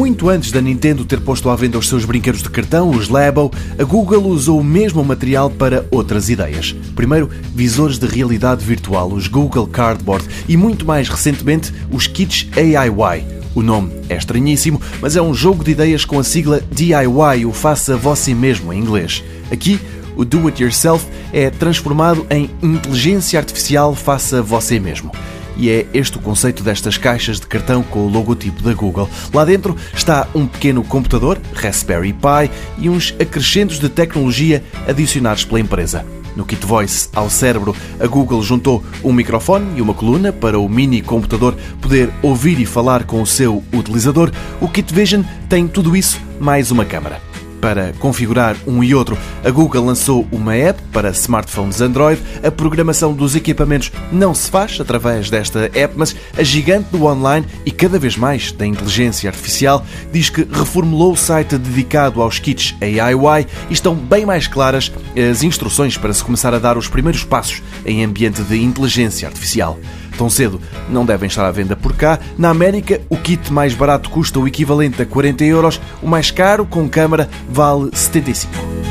muito antes da Nintendo ter posto à venda os seus brinquedos de cartão, os Labo, a Google usou o mesmo material para outras ideias. Primeiro, visores de realidade virtual, os Google Cardboard, e muito mais recentemente, os kits AIY. O nome é estranhíssimo, mas é um jogo de ideias com a sigla DIY, o faça você mesmo em inglês. Aqui, o do it yourself é transformado em inteligência artificial faça você mesmo. E é este o conceito destas caixas de cartão com o logotipo da Google. Lá dentro está um pequeno computador, Raspberry Pi, e uns acrescentos de tecnologia adicionados pela empresa. No Kit Voice ao cérebro, a Google juntou um microfone e uma coluna para o mini computador poder ouvir e falar com o seu utilizador. O Kit Vision tem tudo isso mais uma câmara para configurar um e outro. A Google lançou uma app para smartphones Android. A programação dos equipamentos não se faz através desta app, mas a gigante do online e cada vez mais da inteligência artificial diz que reformulou o site dedicado aos kits AIY e estão bem mais claras as instruções para se começar a dar os primeiros passos em ambiente de inteligência artificial tão cedo não devem estar à venda por cá. Na América, o kit mais barato custa o equivalente a 40 euros, o mais caro, com câmara, vale 75.